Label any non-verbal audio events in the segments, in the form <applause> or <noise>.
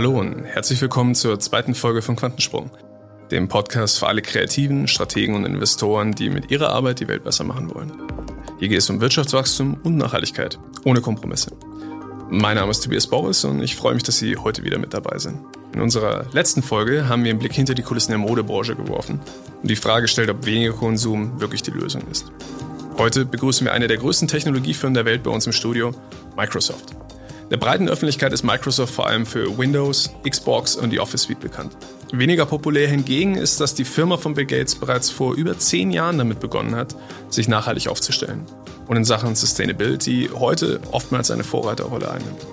Hallo und herzlich willkommen zur zweiten Folge von Quantensprung, dem Podcast für alle Kreativen, Strategen und Investoren, die mit ihrer Arbeit die Welt besser machen wollen. Hier geht es um Wirtschaftswachstum und Nachhaltigkeit, ohne Kompromisse. Mein Name ist Tobias Boris und ich freue mich, dass Sie heute wieder mit dabei sind. In unserer letzten Folge haben wir einen Blick hinter die Kulissen der Modebranche geworfen und die Frage gestellt, ob weniger Konsum wirklich die Lösung ist. Heute begrüßen wir eine der größten Technologiefirmen der Welt bei uns im Studio, Microsoft. Der breiten Öffentlichkeit ist Microsoft vor allem für Windows, Xbox und die Office Suite bekannt. Weniger populär hingegen ist, dass die Firma von Bill Gates bereits vor über zehn Jahren damit begonnen hat, sich nachhaltig aufzustellen und in Sachen Sustainability heute oftmals eine Vorreiterrolle einnimmt.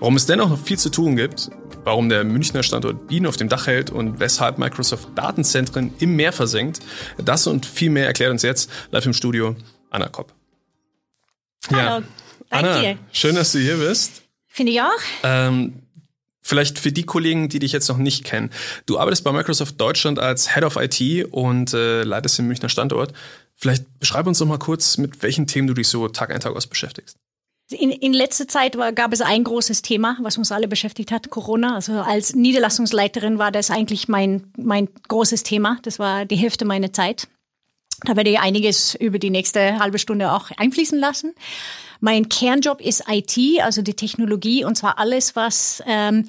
Warum es dennoch noch viel zu tun gibt, warum der Münchner Standort Bienen auf dem Dach hält und weshalb Microsoft Datenzentren im Meer versenkt, das und viel mehr erklärt uns jetzt live im Studio Anna Kopp. Hallo. Danke Anna, dir. schön, dass du hier bist. Finde ich auch. Ähm, vielleicht für die Kollegen, die dich jetzt noch nicht kennen. Du arbeitest bei Microsoft Deutschland als Head of IT und äh, leitest den Münchner Standort. Vielleicht beschreib uns doch mal kurz, mit welchen Themen du dich so Tag ein, Tag aus beschäftigst. In, in letzter Zeit war, gab es ein großes Thema, was uns alle beschäftigt hat, Corona. Also als Niederlassungsleiterin war das eigentlich mein, mein großes Thema. Das war die Hälfte meiner Zeit. Da werde ich einiges über die nächste halbe Stunde auch einfließen lassen. Mein Kernjob ist IT, also die Technologie, und zwar alles, was, ähm,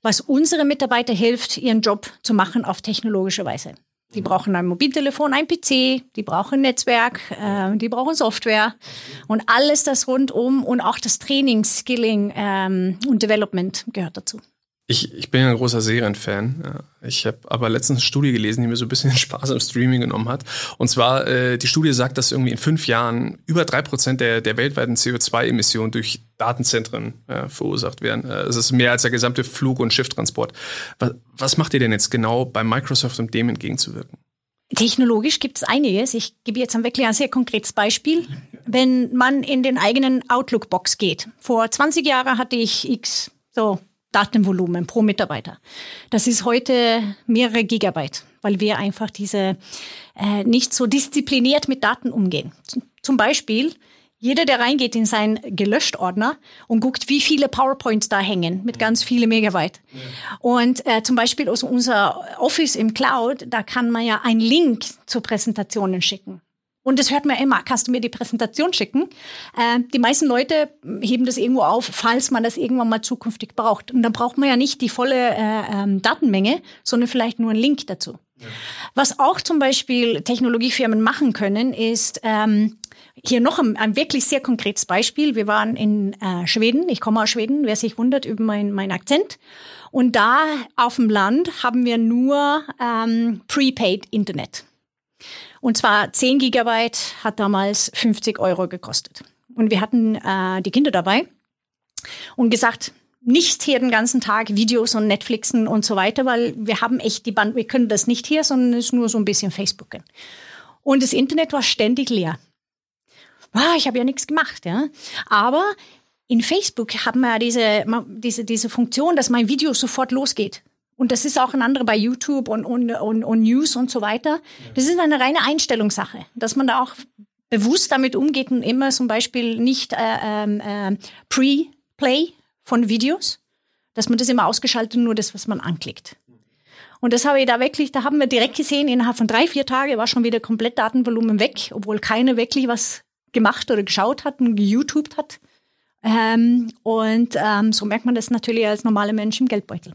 was unsere Mitarbeiter hilft, ihren Job zu machen auf technologische Weise. Die brauchen ein Mobiltelefon, ein PC, die brauchen Netzwerk, äh, die brauchen Software und alles das rundum und auch das Training, Skilling ähm, und Development gehört dazu. Ich, ich bin ja ein großer Serienfan. Ich habe aber letztens eine Studie gelesen, die mir so ein bisschen <laughs> Spaß am Streaming genommen hat. Und zwar, äh, die Studie sagt, dass irgendwie in fünf Jahren über drei Prozent der, der weltweiten CO2-Emissionen durch Datenzentren äh, verursacht werden. Äh, es ist mehr als der gesamte Flug- und Schifftransport. Was, was macht ihr denn jetzt genau bei Microsoft, um dem entgegenzuwirken? Technologisch gibt es einiges. Ich gebe jetzt wirklich ein sehr konkretes Beispiel. Wenn man in den eigenen Outlook-Box geht. Vor 20 Jahren hatte ich X so Datenvolumen pro Mitarbeiter. Das ist heute mehrere Gigabyte, weil wir einfach diese äh, nicht so diszipliniert mit Daten umgehen. Zum Beispiel jeder, der reingeht in seinen Gelöscht-Ordner und guckt, wie viele PowerPoints da hängen mit ganz viele Megabyte. Ja. Und äh, zum Beispiel aus unser Office im Cloud, da kann man ja einen Link zu Präsentationen schicken. Und das hört man immer, kannst du mir die Präsentation schicken? Äh, die meisten Leute heben das irgendwo auf, falls man das irgendwann mal zukünftig braucht. Und dann braucht man ja nicht die volle äh, ähm, Datenmenge, sondern vielleicht nur einen Link dazu. Ja. Was auch zum Beispiel Technologiefirmen machen können, ist ähm, hier noch ein, ein, wirklich sehr konkretes Beispiel. Wir waren in äh, Schweden, ich komme aus Schweden, wer sich wundert über meinen mein Akzent. Und da auf dem Land haben wir nur ähm, Prepaid Internet. Und zwar 10 Gigabyte hat damals 50 Euro gekostet. Und wir hatten äh, die Kinder dabei und gesagt, nicht hier den ganzen Tag Videos und Netflixen und so weiter, weil wir haben echt die Band, wir können das nicht hier, sondern es ist nur so ein bisschen Facebooken. Und das Internet war ständig leer. Ah, ich habe ja nichts gemacht, ja. Aber in Facebook haben wir ja diese, diese, diese Funktion, dass mein Video sofort losgeht. Und das ist auch ein anderer bei YouTube und, und, und, und News und so weiter. Das ist eine reine Einstellungssache, dass man da auch bewusst damit umgeht und immer zum Beispiel nicht äh, äh, Pre-Play von Videos, dass man das immer ausgeschaltet, nur das, was man anklickt. Und das habe ich da wirklich, da haben wir direkt gesehen, innerhalb von drei, vier Tagen war schon wieder komplett Datenvolumen weg, obwohl keiner wirklich was gemacht oder geschaut hat und geYouTubed hat. Ähm, und ähm, so merkt man das natürlich als normaler Mensch im Geldbeutel.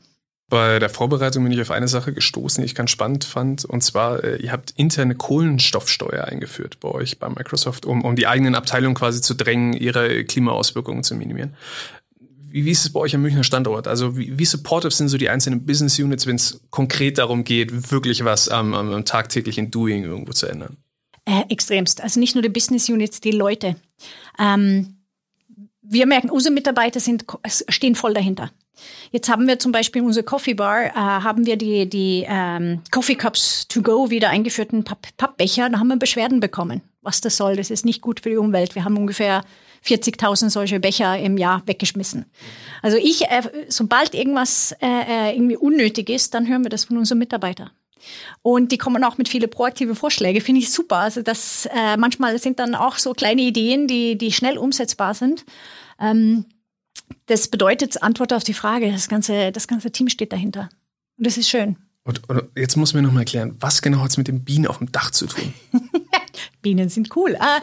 Bei der Vorbereitung bin ich auf eine Sache gestoßen, die ich ganz spannend fand. Und zwar, äh, ihr habt interne Kohlenstoffsteuer eingeführt bei euch, bei Microsoft, um, um die eigenen Abteilungen quasi zu drängen, ihre Klimaauswirkungen zu minimieren. Wie, wie ist es bei euch am Münchner Standort? Also wie, wie supportive sind so die einzelnen Business Units, wenn es konkret darum geht, wirklich was am, am, am tagtäglichen Doing irgendwo zu ändern? Äh, extremst. Also nicht nur die Business Units, die Leute. Ähm, wir merken, unsere Mitarbeiter sind, stehen voll dahinter. Jetzt haben wir zum Beispiel in unserer Coffee Bar, äh, haben wir die, die ähm, Coffee Cups to go wieder eingeführten Papp Pappbecher. Da haben wir Beschwerden bekommen. Was das soll, das ist nicht gut für die Umwelt. Wir haben ungefähr 40.000 solche Becher im Jahr weggeschmissen. Also ich, äh, sobald irgendwas äh, äh, irgendwie unnötig ist, dann hören wir das von unseren Mitarbeitern. Und die kommen auch mit viele proaktive Vorschläge, finde ich super. Also das äh, manchmal sind dann auch so kleine Ideen, die, die schnell umsetzbar sind. Ähm, das bedeutet, Antwort auf die Frage, das ganze, das ganze Team steht dahinter. Und das ist schön. Und, und jetzt muss mir noch mal erklären, was genau hat es mit den Bienen auf dem Dach zu tun? <laughs> Bienen sind cool. Äh,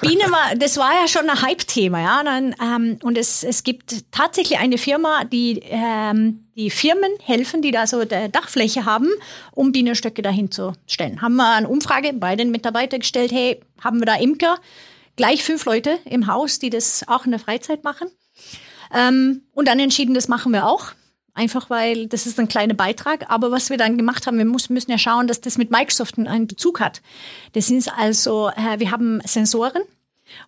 Bienen war, das war ja schon ein Hype-Thema, ja. Dann, ähm, und es, es gibt tatsächlich eine Firma, die ähm, die Firmen helfen, die da so eine Dachfläche haben, um Bienenstöcke dahin zu stellen. Haben wir eine Umfrage bei den Mitarbeitern gestellt, hey, haben wir da Imker? Gleich fünf Leute im Haus, die das auch in der Freizeit machen. Ähm, und dann entschieden, das machen wir auch. Einfach weil das ist ein kleiner Beitrag. Aber was wir dann gemacht haben, wir muss, müssen ja schauen, dass das mit Microsoft einen Bezug hat. Das ist also, äh, wir haben Sensoren.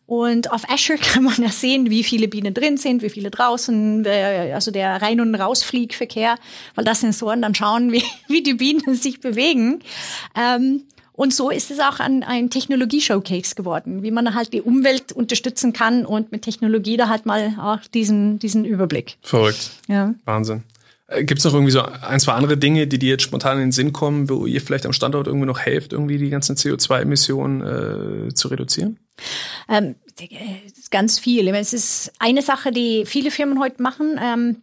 Und auf Azure <laughs> kann man ja sehen, wie viele Bienen drin sind, wie viele draußen, äh, also der Rein- und Rausfliegverkehr, weil das Sensoren dann schauen, wie, <laughs> wie die Bienen sich bewegen. Ähm, und so ist es auch ein, ein Technologie-Showcase geworden, wie man halt die Umwelt unterstützen kann und mit Technologie da halt mal auch diesen, diesen Überblick. Verrückt. Ja. Wahnsinn. Äh, Gibt es noch irgendwie so ein, zwei andere Dinge, die dir jetzt spontan in den Sinn kommen, wo ihr vielleicht am Standort irgendwie noch helft, irgendwie die ganzen CO2-Emissionen äh, zu reduzieren? Ähm, ganz viel. Es ist eine Sache, die viele Firmen heute machen. Ähm,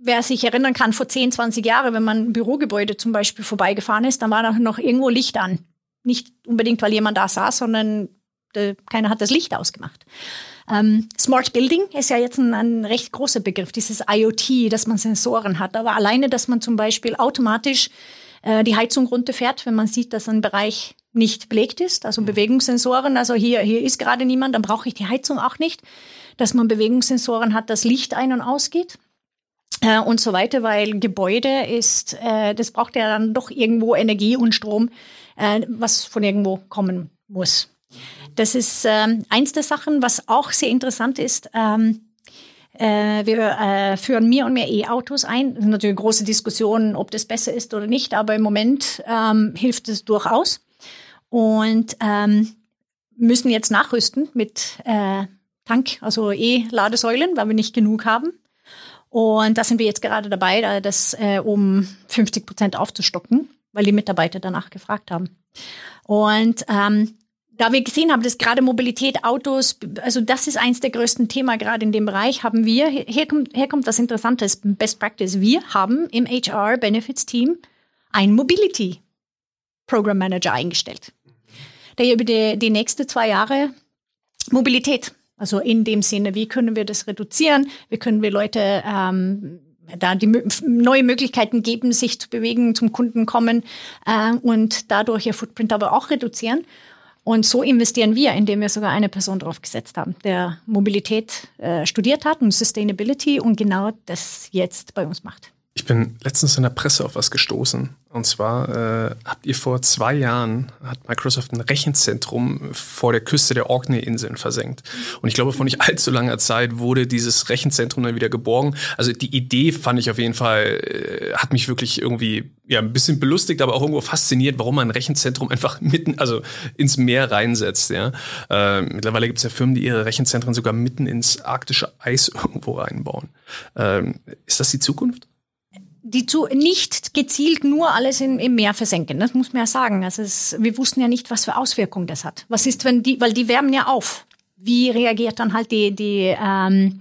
wer sich erinnern kann, vor 10, 20 Jahren, wenn man ein Bürogebäude zum Beispiel vorbeigefahren ist, dann war noch irgendwo Licht an. Nicht unbedingt, weil jemand da saß, sondern de, keiner hat das Licht ausgemacht. Ähm, Smart Building ist ja jetzt ein, ein, recht großer Begriff, dieses IoT, dass man Sensoren hat. Aber alleine, dass man zum Beispiel automatisch äh, die Heizung runterfährt, wenn man sieht, dass ein Bereich nicht belegt ist, also mhm. Bewegungssensoren, also hier, hier ist gerade niemand, dann brauche ich die Heizung auch nicht. Dass man Bewegungssensoren hat, dass Licht ein- und ausgeht äh, und so weiter, weil Gebäude ist, äh, das braucht ja dann doch irgendwo Energie und Strom, äh, was von irgendwo kommen muss. Das ist ähm, eins der Sachen, was auch sehr interessant ist. Ähm, äh, wir äh, führen mehr und mehr E-Autos ein. Das ist natürlich große Diskussion, ob das besser ist oder nicht, aber im Moment ähm, hilft es durchaus. Und ähm, müssen jetzt nachrüsten mit äh, Tank, also E-Ladesäulen, weil wir nicht genug haben. Und da sind wir jetzt gerade dabei, das äh, um 50 Prozent aufzustocken, weil die Mitarbeiter danach gefragt haben. Und ähm, da wir gesehen haben, dass gerade Mobilität, Autos, also das ist eins der größten Themen gerade in dem Bereich, haben wir, hier kommt, hier kommt das Interessante, Best Practice. Wir haben im HR Benefits Team ein Mobility Program Manager eingestellt, der über die, die nächsten zwei Jahre Mobilität, also in dem Sinne, wie können wir das reduzieren, wie können wir Leute ähm, da die neue Möglichkeiten geben, sich zu bewegen, zum Kunden kommen äh, und dadurch ihr Footprint aber auch reduzieren. Und so investieren wir, indem wir sogar eine Person drauf gesetzt haben, der Mobilität äh, studiert hat und Sustainability und genau das jetzt bei uns macht. Ich bin letztens in der Presse auf was gestoßen. Und zwar äh, habt ihr vor zwei Jahren, hat Microsoft ein Rechenzentrum vor der Küste der Orkney-Inseln versenkt. Und ich glaube, vor nicht allzu langer Zeit wurde dieses Rechenzentrum dann wieder geborgen. Also die Idee fand ich auf jeden Fall, äh, hat mich wirklich irgendwie ja ein bisschen belustigt, aber auch irgendwo fasziniert, warum man ein Rechenzentrum einfach mitten, also ins Meer reinsetzt. Ja. Äh, mittlerweile gibt es ja Firmen, die ihre Rechenzentren sogar mitten ins arktische Eis <laughs> irgendwo reinbauen. Ähm, ist das die Zukunft? Die zu, nicht gezielt nur alles in, im Meer versenken. Das muss man ja sagen. Also es, wir wussten ja nicht, was für Auswirkungen das hat. Was ist, wenn die, weil die wärmen ja auf. Wie reagiert dann halt die, die, ähm,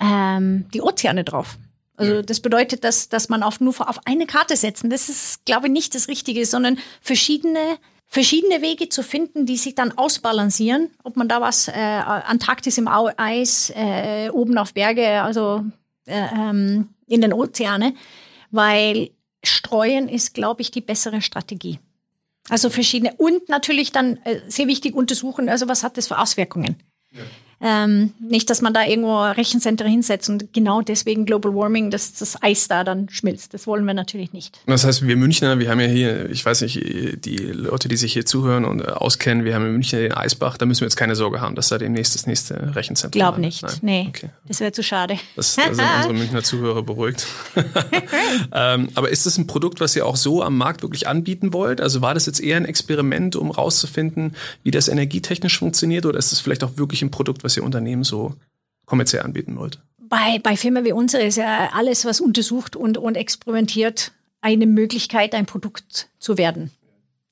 ähm, die Ozeane drauf? Also das bedeutet, dass, dass man auf, nur auf eine Karte setzen. Das ist, glaube ich, nicht das Richtige, sondern verschiedene verschiedene Wege zu finden, die sich dann ausbalancieren. Ob man da was äh, Antarktis im Eis, äh, oben auf Berge, also äh, ähm, in den Ozeane weil Streuen ist, glaube ich, die bessere Strategie. Also verschiedene und natürlich dann äh, sehr wichtig untersuchen, also was hat das für Auswirkungen. Ja. Ähm, nicht, dass man da irgendwo Rechenzentren hinsetzt und genau deswegen Global Warming, dass das Eis da dann schmilzt. Das wollen wir natürlich nicht. Das heißt, wir Münchner, wir haben ja hier, ich weiß nicht, die Leute, die sich hier zuhören und äh, auskennen, wir haben in München den Eisbach, da müssen wir jetzt keine Sorge haben, dass da demnächst das nächste Rechenzentrum Glaub nicht, Nein. nee. Okay. Das wäre zu schade. Das, da sind <laughs> unsere Münchner Zuhörer beruhigt. <laughs> ähm, aber ist das ein Produkt, was ihr auch so am Markt wirklich anbieten wollt? Also war das jetzt eher ein Experiment, um rauszufinden, wie das energietechnisch funktioniert oder ist das vielleicht auch wirklich ein Produkt, was was Ihr Unternehmen so kommerziell anbieten wollt? Bei, bei Firmen wie unserer ist ja alles, was untersucht und, und experimentiert, eine Möglichkeit, ein Produkt zu werden.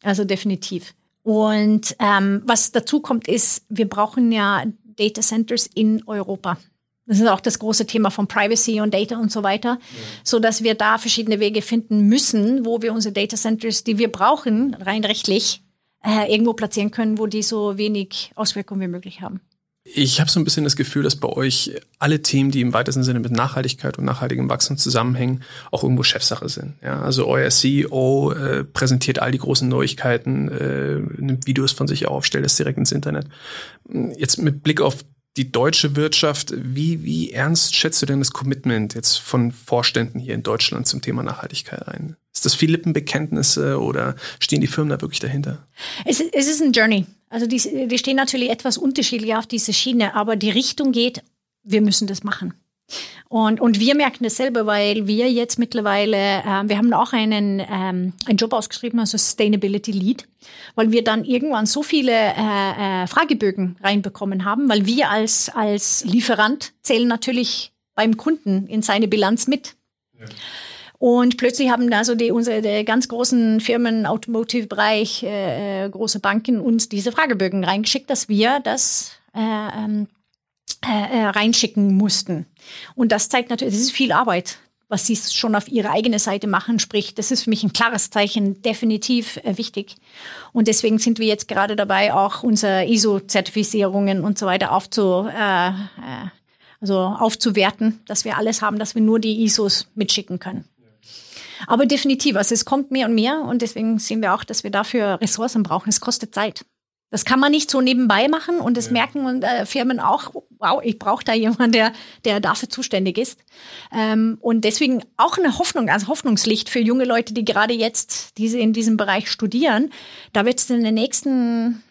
Also definitiv. Und ähm, was dazu kommt, ist, wir brauchen ja Data Centers in Europa. Das ist auch das große Thema von Privacy und Data und so weiter, ja. so dass wir da verschiedene Wege finden müssen, wo wir unsere Data Centers, die wir brauchen, rein rechtlich, äh, irgendwo platzieren können, wo die so wenig Auswirkungen wie möglich haben. Ich habe so ein bisschen das Gefühl, dass bei euch alle Themen, die im weitesten Sinne mit Nachhaltigkeit und nachhaltigem Wachstum zusammenhängen, auch irgendwo Chefsache sind. Ja, also euer CEO äh, präsentiert all die großen Neuigkeiten, äh, nimmt Videos von sich auf, stellt es direkt ins Internet. Jetzt mit Blick auf die deutsche Wirtschaft, wie, wie ernst schätzt du denn das Commitment jetzt von Vorständen hier in Deutschland zum Thema Nachhaltigkeit ein? Ist das viel Lippenbekenntnisse oder stehen die Firmen da wirklich dahinter? Es, es ist ein Journey. Also die, die stehen natürlich etwas unterschiedlich auf diese Schiene, aber die Richtung geht, wir müssen das machen. Und, und wir merken das selber, weil wir jetzt mittlerweile, äh, wir haben auch einen, ähm, einen Job ausgeschrieben, also Sustainability Lead, weil wir dann irgendwann so viele äh, äh, Fragebögen reinbekommen haben, weil wir als, als Lieferant zählen natürlich beim Kunden in seine Bilanz mit. Ja. Und plötzlich haben also die, unsere die ganz großen Firmen, Automotive-Bereich, äh, äh, große Banken uns diese Fragebögen reingeschickt, dass wir das äh, ähm, äh, äh, reinschicken mussten. Und das zeigt natürlich, es ist viel Arbeit, was sie schon auf ihre eigene Seite machen. Sprich, das ist für mich ein klares Zeichen, definitiv äh, wichtig. Und deswegen sind wir jetzt gerade dabei, auch unsere ISO-Zertifizierungen und so weiter aufzu, äh, äh, also aufzuwerten, dass wir alles haben, dass wir nur die ISOs mitschicken können. Aber definitiv, also es kommt mehr und mehr und deswegen sehen wir auch, dass wir dafür Ressourcen brauchen. Es kostet Zeit. Das kann man nicht so nebenbei machen und das ja. merken und, äh, Firmen auch, wow, ich brauche da jemanden, der, der dafür zuständig ist. Ähm, und deswegen auch eine Hoffnung, also Hoffnungslicht für junge Leute, die gerade jetzt diese in diesem Bereich studieren. Da wird es in den nächsten,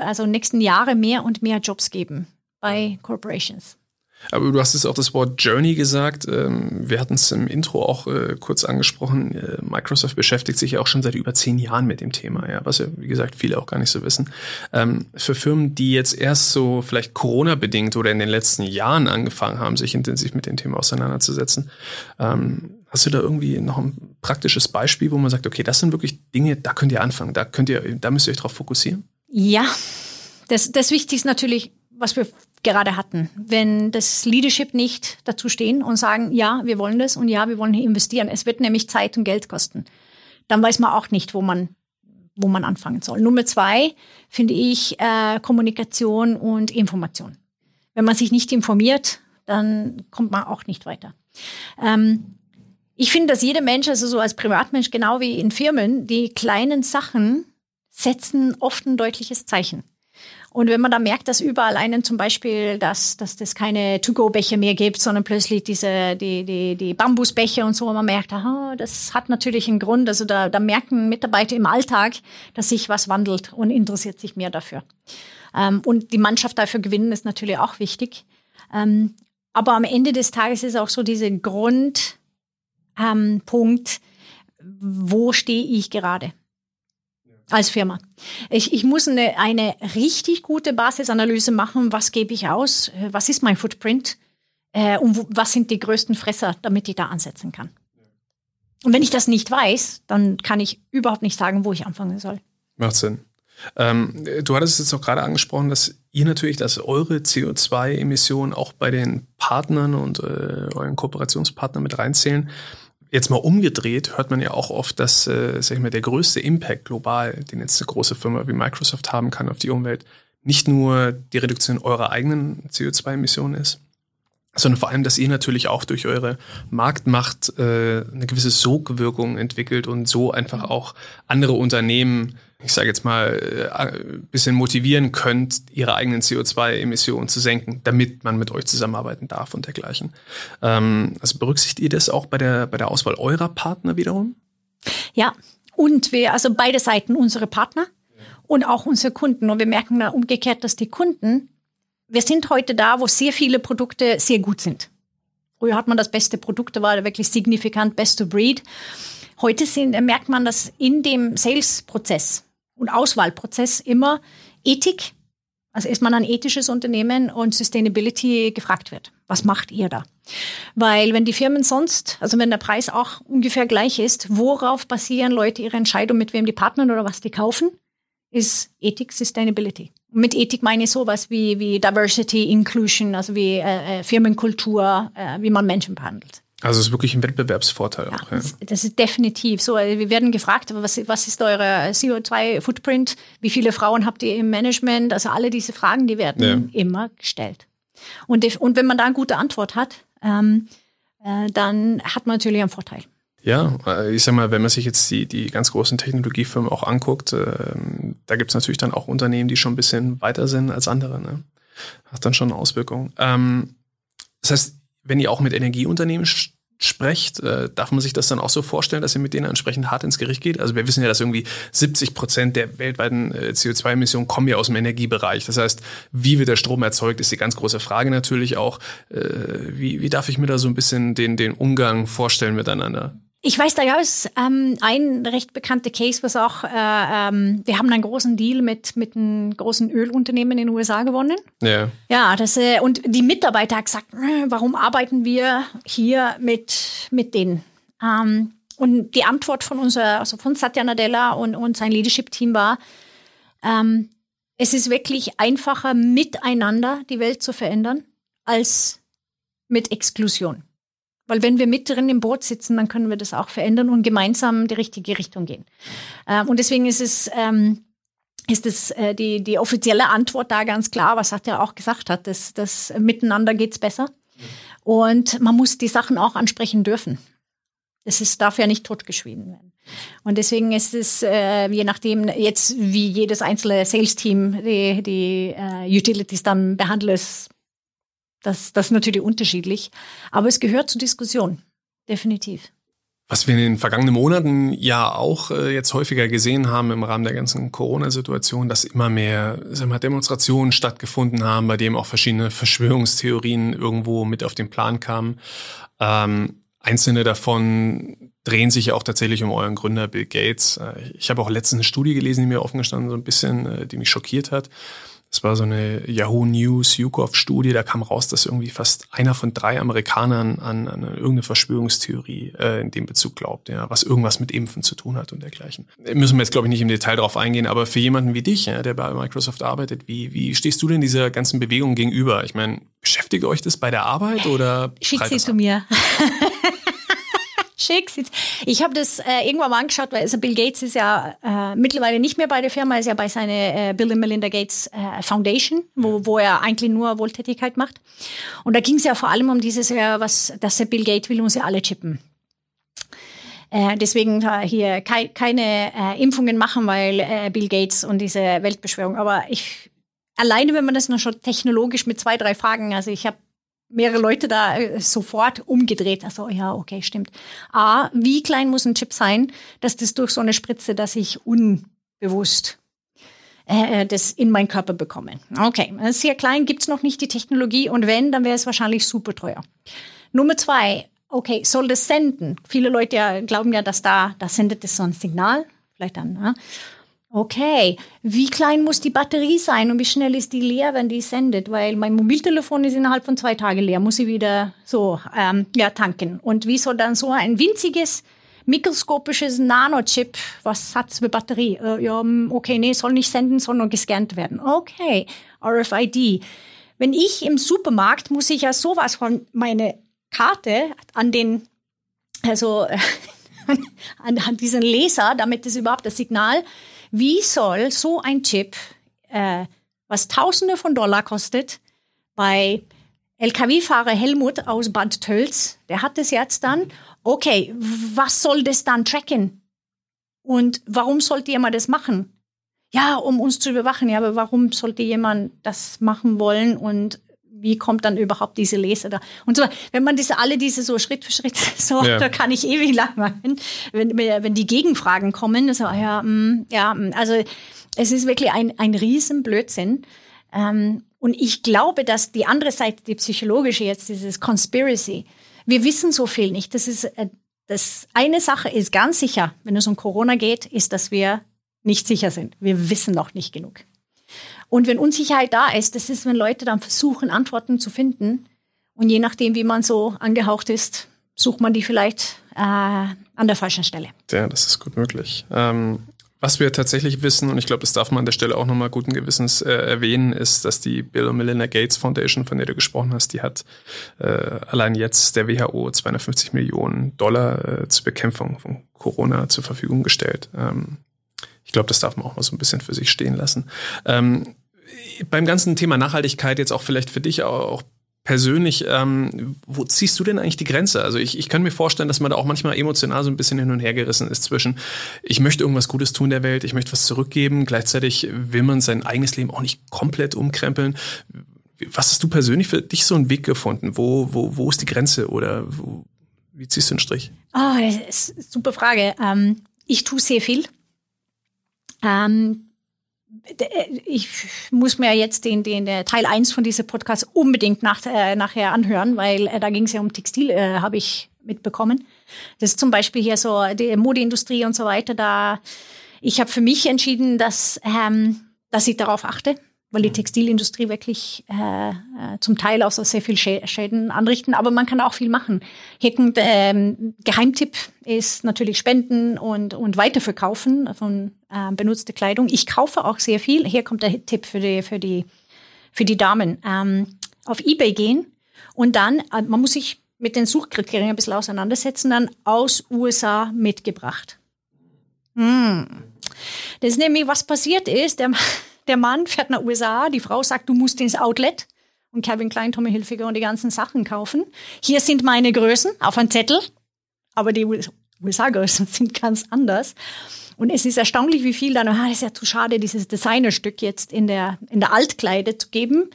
also nächsten Jahre mehr und mehr Jobs geben bei Corporations. Aber du hast jetzt auch das Wort Journey gesagt. Ähm, wir hatten es im Intro auch äh, kurz angesprochen. Äh, Microsoft beschäftigt sich ja auch schon seit über zehn Jahren mit dem Thema, ja, was ja, wie gesagt, viele auch gar nicht so wissen. Ähm, für Firmen, die jetzt erst so vielleicht Corona-bedingt oder in den letzten Jahren angefangen haben, sich intensiv mit dem Thema auseinanderzusetzen, ähm, hast du da irgendwie noch ein praktisches Beispiel, wo man sagt, okay, das sind wirklich Dinge, da könnt ihr anfangen, da könnt ihr, da müsst ihr euch drauf fokussieren? Ja, das, das Wichtigste ist natürlich, was wir gerade hatten. Wenn das Leadership nicht dazu stehen und sagen, ja, wir wollen das und ja, wir wollen hier investieren. Es wird nämlich Zeit und Geld kosten. Dann weiß man auch nicht, wo man, wo man anfangen soll. Nummer zwei finde ich äh, Kommunikation und Information. Wenn man sich nicht informiert, dann kommt man auch nicht weiter. Ähm, ich finde, dass jeder Mensch, also so als Privatmensch, genau wie in Firmen, die kleinen Sachen setzen oft ein deutliches Zeichen. Und wenn man da merkt, dass überall einen zum Beispiel, dass, dass das keine To-Go-Becher mehr gibt, sondern plötzlich diese, die, die, die Bambusbecher und so, man merkt, aha, das hat natürlich einen Grund. Also da, da merken Mitarbeiter im Alltag, dass sich was wandelt und interessiert sich mehr dafür. Ähm, und die Mannschaft dafür gewinnen ist natürlich auch wichtig. Ähm, aber am Ende des Tages ist auch so dieser Grundpunkt, ähm, wo stehe ich gerade? Als Firma. Ich, ich muss eine, eine richtig gute Basisanalyse machen. Was gebe ich aus? Was ist mein Footprint? Äh, und wo, was sind die größten Fresser, damit ich da ansetzen kann? Und wenn ich das nicht weiß, dann kann ich überhaupt nicht sagen, wo ich anfangen soll. Macht Sinn. Ähm, du hattest jetzt auch gerade angesprochen, dass ihr natürlich, dass eure CO2-Emissionen auch bei den Partnern und äh, euren Kooperationspartnern mit reinzählen. Jetzt mal umgedreht hört man ja auch oft, dass äh, sag ich mal, der größte Impact global, den jetzt eine große Firma wie Microsoft haben kann auf die Umwelt, nicht nur die Reduktion eurer eigenen CO2-Emissionen ist, sondern vor allem, dass ihr natürlich auch durch eure Marktmacht äh, eine gewisse Sogwirkung entwickelt und so einfach auch andere Unternehmen ich sage jetzt mal, äh, bisschen motivieren könnt, ihre eigenen CO2-Emissionen zu senken, damit man mit euch zusammenarbeiten darf und dergleichen. Ähm, also berücksichtigt ihr das auch bei der, bei der Auswahl eurer Partner wiederum? Ja, und wir, also beide Seiten, unsere Partner und auch unsere Kunden. Und wir merken da umgekehrt, dass die Kunden, wir sind heute da, wo sehr viele Produkte sehr gut sind. Früher hat man das beste Produkt, da war wirklich signifikant best to breed. Heute sind, merkt man, dass in dem Sales-Prozess und Auswahlprozess immer Ethik, also ist man ein ethisches Unternehmen und Sustainability gefragt wird. Was macht ihr da? Weil wenn die Firmen sonst, also wenn der Preis auch ungefähr gleich ist, worauf basieren Leute ihre Entscheidung, mit wem die partnern oder was die kaufen, ist Ethik, Sustainability. Mit Ethik meine ich sowas wie, wie Diversity, Inclusion, also wie äh, äh Firmenkultur, äh, wie man Menschen behandelt. Also es ist wirklich ein Wettbewerbsvorteil ja, auch. Ja. Das, ist definitiv so. Also wir werden gefragt, was, was ist eure CO2-Footprint? Wie viele Frauen habt ihr im Management? Also alle diese Fragen, die werden ja. immer gestellt. Und, und wenn man da eine gute Antwort hat, ähm, äh, dann hat man natürlich einen Vorteil. Ja, äh, ich sag mal, wenn man sich jetzt die, die ganz großen Technologiefirmen auch anguckt, äh, da gibt es natürlich dann auch Unternehmen, die schon ein bisschen weiter sind als andere. Ne? Hat dann schon Auswirkungen. Ähm, das heißt, wenn ihr auch mit Energieunternehmen sprecht, äh, darf man sich das dann auch so vorstellen, dass ihr mit denen entsprechend hart ins Gericht geht? Also wir wissen ja, dass irgendwie 70 Prozent der weltweiten äh, CO2-Emissionen kommen ja aus dem Energiebereich. Das heißt, wie wird der Strom erzeugt, ist die ganz große Frage natürlich auch. Äh, wie, wie darf ich mir da so ein bisschen den, den Umgang vorstellen miteinander? Ich weiß, da gab es ähm, ein recht bekannter Case, was auch, äh, ähm, wir haben einen großen Deal mit, mit einem großen Ölunternehmen in den USA gewonnen. Ja. Ja, das, äh, und die Mitarbeiter haben gesagt, äh, warum arbeiten wir hier mit, mit denen? Ähm, und die Antwort von unserer, also von Satya Nadella und, und sein Leadership-Team war, ähm, es ist wirklich einfacher, miteinander die Welt zu verändern, als mit Exklusion. Weil wenn wir mit drin im Boot sitzen, dann können wir das auch verändern und gemeinsam die richtige Richtung gehen. Ähm, und deswegen ist es, ähm, ist es äh, die, die offizielle Antwort da ganz klar, was hat er auch gesagt hat, dass das miteinander geht's besser. Und man muss die Sachen auch ansprechen dürfen. Es ist, darf ja nicht totgeschwiegen werden. Und deswegen ist es, äh, je nachdem jetzt, wie jedes einzelne Sales-Team die, die äh, Utilities dann behandelt, das, das ist natürlich unterschiedlich, aber es gehört zur Diskussion, definitiv. Was wir in den vergangenen Monaten ja auch äh, jetzt häufiger gesehen haben im Rahmen der ganzen Corona-Situation, dass immer mehr sagen wir, Demonstrationen stattgefunden haben, bei dem auch verschiedene Verschwörungstheorien irgendwo mit auf den Plan kamen. Ähm, einzelne davon drehen sich ja auch tatsächlich um euren Gründer Bill Gates. Äh, ich habe auch letztens eine Studie gelesen, die mir offen gestanden so ein bisschen, äh, die mich schockiert hat. Das war so eine Yahoo News, YouGov-Studie, da kam raus, dass irgendwie fast einer von drei Amerikanern an, an irgendeine Verschwörungstheorie äh, in dem Bezug glaubt, ja, was irgendwas mit Impfen zu tun hat und dergleichen. Müssen wir jetzt, glaube ich, nicht im Detail darauf eingehen, aber für jemanden wie dich, ja, der bei Microsoft arbeitet, wie, wie stehst du denn dieser ganzen Bewegung gegenüber? Ich meine, beschäftigt euch das bei der Arbeit oder? Schick sie zu mir. <laughs> Schick. Ich habe das äh, irgendwann mal angeschaut, weil also Bill Gates ist ja äh, mittlerweile nicht mehr bei der Firma, ist ja bei seiner äh, Bill and Melinda Gates äh, Foundation, wo, wo er eigentlich nur Wohltätigkeit macht. Und da ging es ja vor allem um dieses, ja, was, dass der Bill Gates will uns ja alle chippen. Äh, deswegen äh, hier kei keine Impfungen machen, weil Bill Gates und diese Weltbeschwörung. Aber ich alleine, wenn man das noch schon technologisch mit zwei, drei Fragen, also ich habe mehrere Leute da äh, sofort umgedreht. Also ja, okay, stimmt. A, wie klein muss ein Chip sein, dass das durch so eine Spritze, dass ich unbewusst äh, das in meinen Körper bekomme. Okay, sehr klein gibt's noch nicht die Technologie und wenn, dann wäre es wahrscheinlich super teuer. Nummer zwei, okay, soll das senden? Viele Leute ja, glauben ja, dass da, da sendet es so ein Signal, vielleicht dann. Ne? Okay, wie klein muss die Batterie sein und wie schnell ist die leer, wenn die sendet? Weil mein Mobiltelefon ist innerhalb von zwei Tagen leer, muss ich wieder so ähm, ja, tanken. Und wie soll dann so ein winziges mikroskopisches Nanochip, was hat für Batterie? Äh, ja, mm, okay, nee, soll nicht senden, soll nur gescannt werden. Okay, RFID. Wenn ich im Supermarkt muss ich ja sowas von meine Karte an den, also <laughs> an, an diesen Laser, damit es überhaupt das Signal wie soll so ein Chip, äh, was Tausende von Dollar kostet, bei LKW-Fahrer Helmut aus Bad Tölz, der hat es jetzt dann, okay, was soll das dann tracken? Und warum sollte jemand das machen? Ja, um uns zu überwachen. Ja, aber warum sollte jemand das machen wollen und wie kommt dann überhaupt diese Leser da? Und so, wenn man diese, alle diese so Schritt für Schritt, <laughs> so, ja. da kann ich ewig lang machen, wenn, wenn die Gegenfragen kommen, so, ja, mh, mm, ja, mm, also, es ist wirklich ein, ein Riesenblödsinn. Ähm, und ich glaube, dass die andere Seite, die psychologische jetzt, dieses Conspiracy, wir wissen so viel nicht. Das ist, äh, das eine Sache ist ganz sicher, wenn es um Corona geht, ist, dass wir nicht sicher sind. Wir wissen noch nicht genug. Und wenn Unsicherheit da ist, das ist, wenn Leute dann versuchen, Antworten zu finden. Und je nachdem, wie man so angehaucht ist, sucht man die vielleicht äh, an der falschen Stelle. Ja, das ist gut möglich. Ähm, Was wir tatsächlich wissen, und ich glaube, das darf man an der Stelle auch nochmal guten Gewissens äh, erwähnen, ist, dass die Bill und Melinda Gates Foundation, von der du gesprochen hast, die hat äh, allein jetzt der WHO 250 Millionen Dollar äh, zur Bekämpfung von Corona zur Verfügung gestellt. Ähm, ich glaube, das darf man auch mal so ein bisschen für sich stehen lassen. Ähm, beim ganzen Thema Nachhaltigkeit jetzt auch vielleicht für dich auch persönlich, ähm, wo ziehst du denn eigentlich die Grenze? Also ich, ich kann mir vorstellen, dass man da auch manchmal emotional so ein bisschen hin und her gerissen ist zwischen, ich möchte irgendwas Gutes tun der Welt, ich möchte was zurückgeben, gleichzeitig will man sein eigenes Leben auch nicht komplett umkrempeln. Was hast du persönlich für dich so einen Weg gefunden? Wo, wo, wo ist die Grenze oder wo, wie ziehst du einen Strich? Oh, das ist eine super Frage. Ähm, ich tue sehr viel. Ähm, äh, ich muss mir jetzt den, den Teil 1 von diesem Podcast unbedingt nach, äh, nachher anhören, weil äh, da ging es ja um Textil, äh, habe ich mitbekommen. Das ist zum Beispiel hier so die Modeindustrie und so weiter. Da ich habe für mich entschieden, dass, ähm, dass ich darauf achte, weil die Textilindustrie wirklich äh, äh, zum Teil auch so sehr viel Schäden anrichten, aber man kann auch viel machen. Hier ein ähm, Geheimtipp ist natürlich Spenden und, und Weiterverkaufen von äh, benutzter Kleidung. Ich kaufe auch sehr viel. Hier kommt der Tipp für die, für die, für die Damen. Ähm, auf Ebay gehen und dann, äh, man muss sich mit den Suchkriterien ein bisschen auseinandersetzen, dann aus USA mitgebracht. Hm. Das ist nämlich, was passiert ist, der, der Mann fährt nach USA, die Frau sagt, du musst ins Outlet und Calvin Klein, Tommy Hilfiger und die ganzen Sachen kaufen. Hier sind meine Größen auf einem Zettel, aber die USA-Größen <laughs> sind ganz anders. Und es ist erstaunlich, wie viel dann, ah, ist ja zu schade, dieses Designerstück jetzt in der, in der Altkleide zu geben.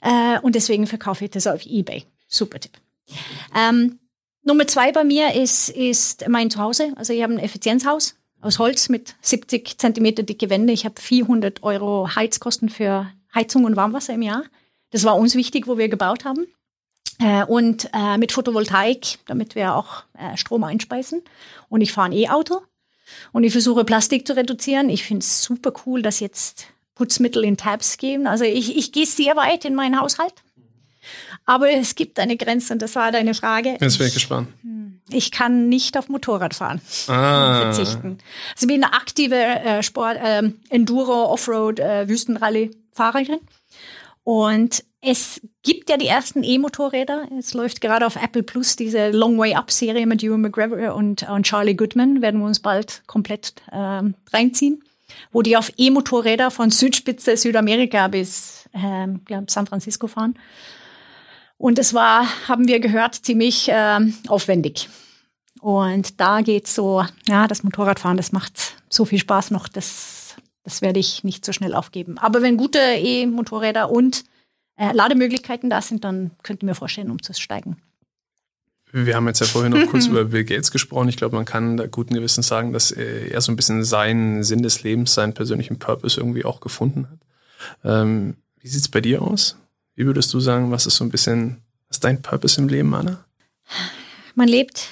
Äh, und deswegen verkaufe ich das auf Ebay. Super Tipp. Ähm, Nummer zwei bei mir ist, ist mein Zuhause. Also ich habe ein Effizienzhaus aus Holz mit 70 Zentimeter dicke Wände. Ich habe 400 Euro Heizkosten für Heizung und Warmwasser im Jahr. Das war uns wichtig, wo wir gebaut haben. Äh, und äh, mit Photovoltaik, damit wir auch äh, Strom einspeisen. Und ich fahre ein E-Auto. Und ich versuche Plastik zu reduzieren. Ich finde es super cool, dass jetzt Putzmittel in Tabs geben. Also ich, ich gehe sehr weit in meinen Haushalt. Aber es gibt eine Grenze und das war deine Frage. Jetzt bin ich gespannt. Hm, ich kann nicht auf Motorrad fahren. Ah. Verzichten. Also ich bin eine aktive äh, Sport, äh, Enduro, Offroad, äh, Wüstenrallye-Fahrerin. Und es gibt ja die ersten E-Motorräder. Es läuft gerade auf Apple Plus diese Long Way Up Serie mit Ewan McGregor und, und Charlie Goodman. Werden wir uns bald komplett ähm, reinziehen. Wo die auf E-Motorräder von Südspitze Südamerika bis ähm, San Francisco fahren. Und es war, haben wir gehört, ziemlich äh, aufwendig. Und da geht's so, ja, das Motorradfahren, das macht so viel Spaß noch, das, das werde ich nicht so schnell aufgeben. Aber wenn gute E-Motorräder und äh, Lademöglichkeiten da sind, dann könnten wir vorstellen, umzusteigen. Wir haben jetzt ja vorhin noch kurz <laughs> über Bill Gates gesprochen. Ich glaube, man kann da guten Gewissens sagen, dass er so ein bisschen seinen Sinn des Lebens, seinen persönlichen Purpose irgendwie auch gefunden hat. Ähm, wie sieht's bei dir aus? Wie würdest du sagen, was ist so ein bisschen, was ist dein Purpose im Leben, Anna? Man lebt,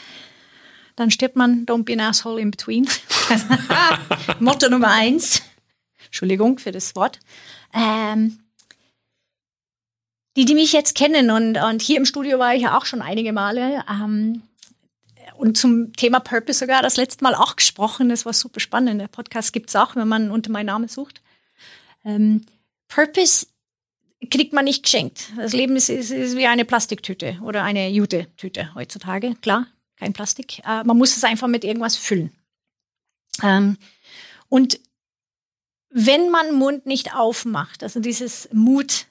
dann stirbt man, don't be an asshole in between. <laughs> Motto Nummer eins. Entschuldigung für das Wort. Ähm, die, die mich jetzt kennen und, und hier im Studio war ich ja auch schon einige Male ähm, und zum Thema Purpose sogar das letzte Mal auch gesprochen. Das war super spannend. Der Podcast gibt es auch, wenn man unter meinem Namen sucht. Ähm, Purpose kriegt man nicht geschenkt. Das Leben ist, ist, ist wie eine Plastiktüte oder eine Jute-Tüte heutzutage. Klar, kein Plastik. Äh, man muss es einfach mit irgendwas füllen. Ähm, und wenn man Mund nicht aufmacht, also dieses Mut,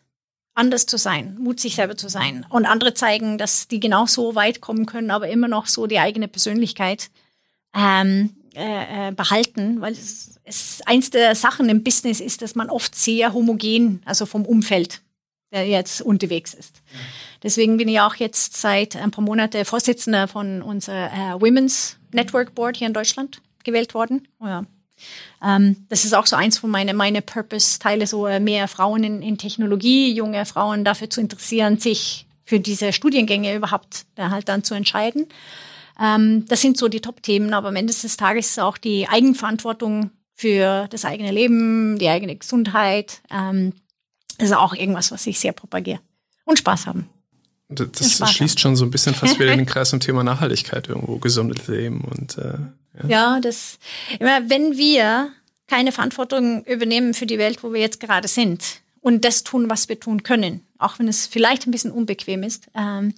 anders zu sein, Mut, sich selber zu sein und andere zeigen, dass die genau so weit kommen können, aber immer noch so die eigene Persönlichkeit ähm, äh, äh behalten, weil es es, eins der Sachen im Business ist, dass man oft sehr homogen, also vom Umfeld, der jetzt unterwegs ist. Deswegen bin ich auch jetzt seit ein paar Monaten Vorsitzender von unserer äh, Women's Network Board hier in Deutschland gewählt worden. Oh ja. Ähm, das ist auch so eins von meinen meine Purpose-Teile, so äh, mehr Frauen in, in Technologie, junge Frauen dafür zu interessieren, sich für diese Studiengänge überhaupt äh, halt dann zu entscheiden. Ähm, das sind so die Top-Themen, aber am Ende des Tages ist auch die Eigenverantwortung für das eigene Leben, die eigene Gesundheit. Ähm, das ist auch irgendwas, was ich sehr propagiere. Und Spaß haben. Das, das Spaß schließt haben. schon so ein bisschen fast wieder in den <laughs> Kreis zum Thema Nachhaltigkeit irgendwo, gesundes Leben und äh, ja. ja, das immer wenn wir keine Verantwortung übernehmen für die Welt, wo wir jetzt gerade sind und das tun, was wir tun können, auch wenn es vielleicht ein bisschen unbequem ist, ähm,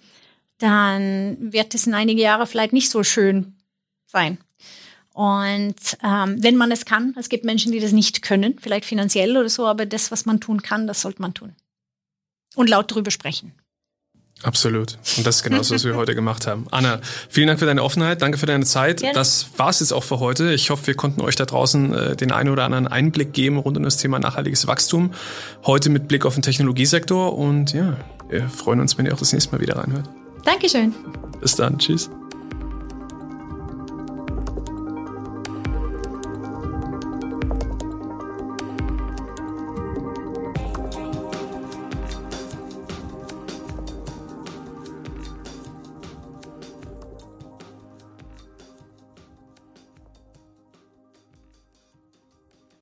dann wird es in einige Jahre vielleicht nicht so schön sein. Und ähm, wenn man es kann, es gibt Menschen, die das nicht können, vielleicht finanziell oder so, aber das, was man tun kann, das sollte man tun. Und laut darüber sprechen. Absolut. Und das ist genau das, was wir heute gemacht haben. Anna, vielen Dank für deine Offenheit, danke für deine Zeit. Gerne. Das war's jetzt auch für heute. Ich hoffe, wir konnten euch da draußen äh, den einen oder anderen Einblick geben rund um das Thema nachhaltiges Wachstum. Heute mit Blick auf den Technologiesektor und ja, wir freuen uns, wenn ihr auch das nächste Mal wieder reinhört. Dankeschön. Bis dann. Tschüss.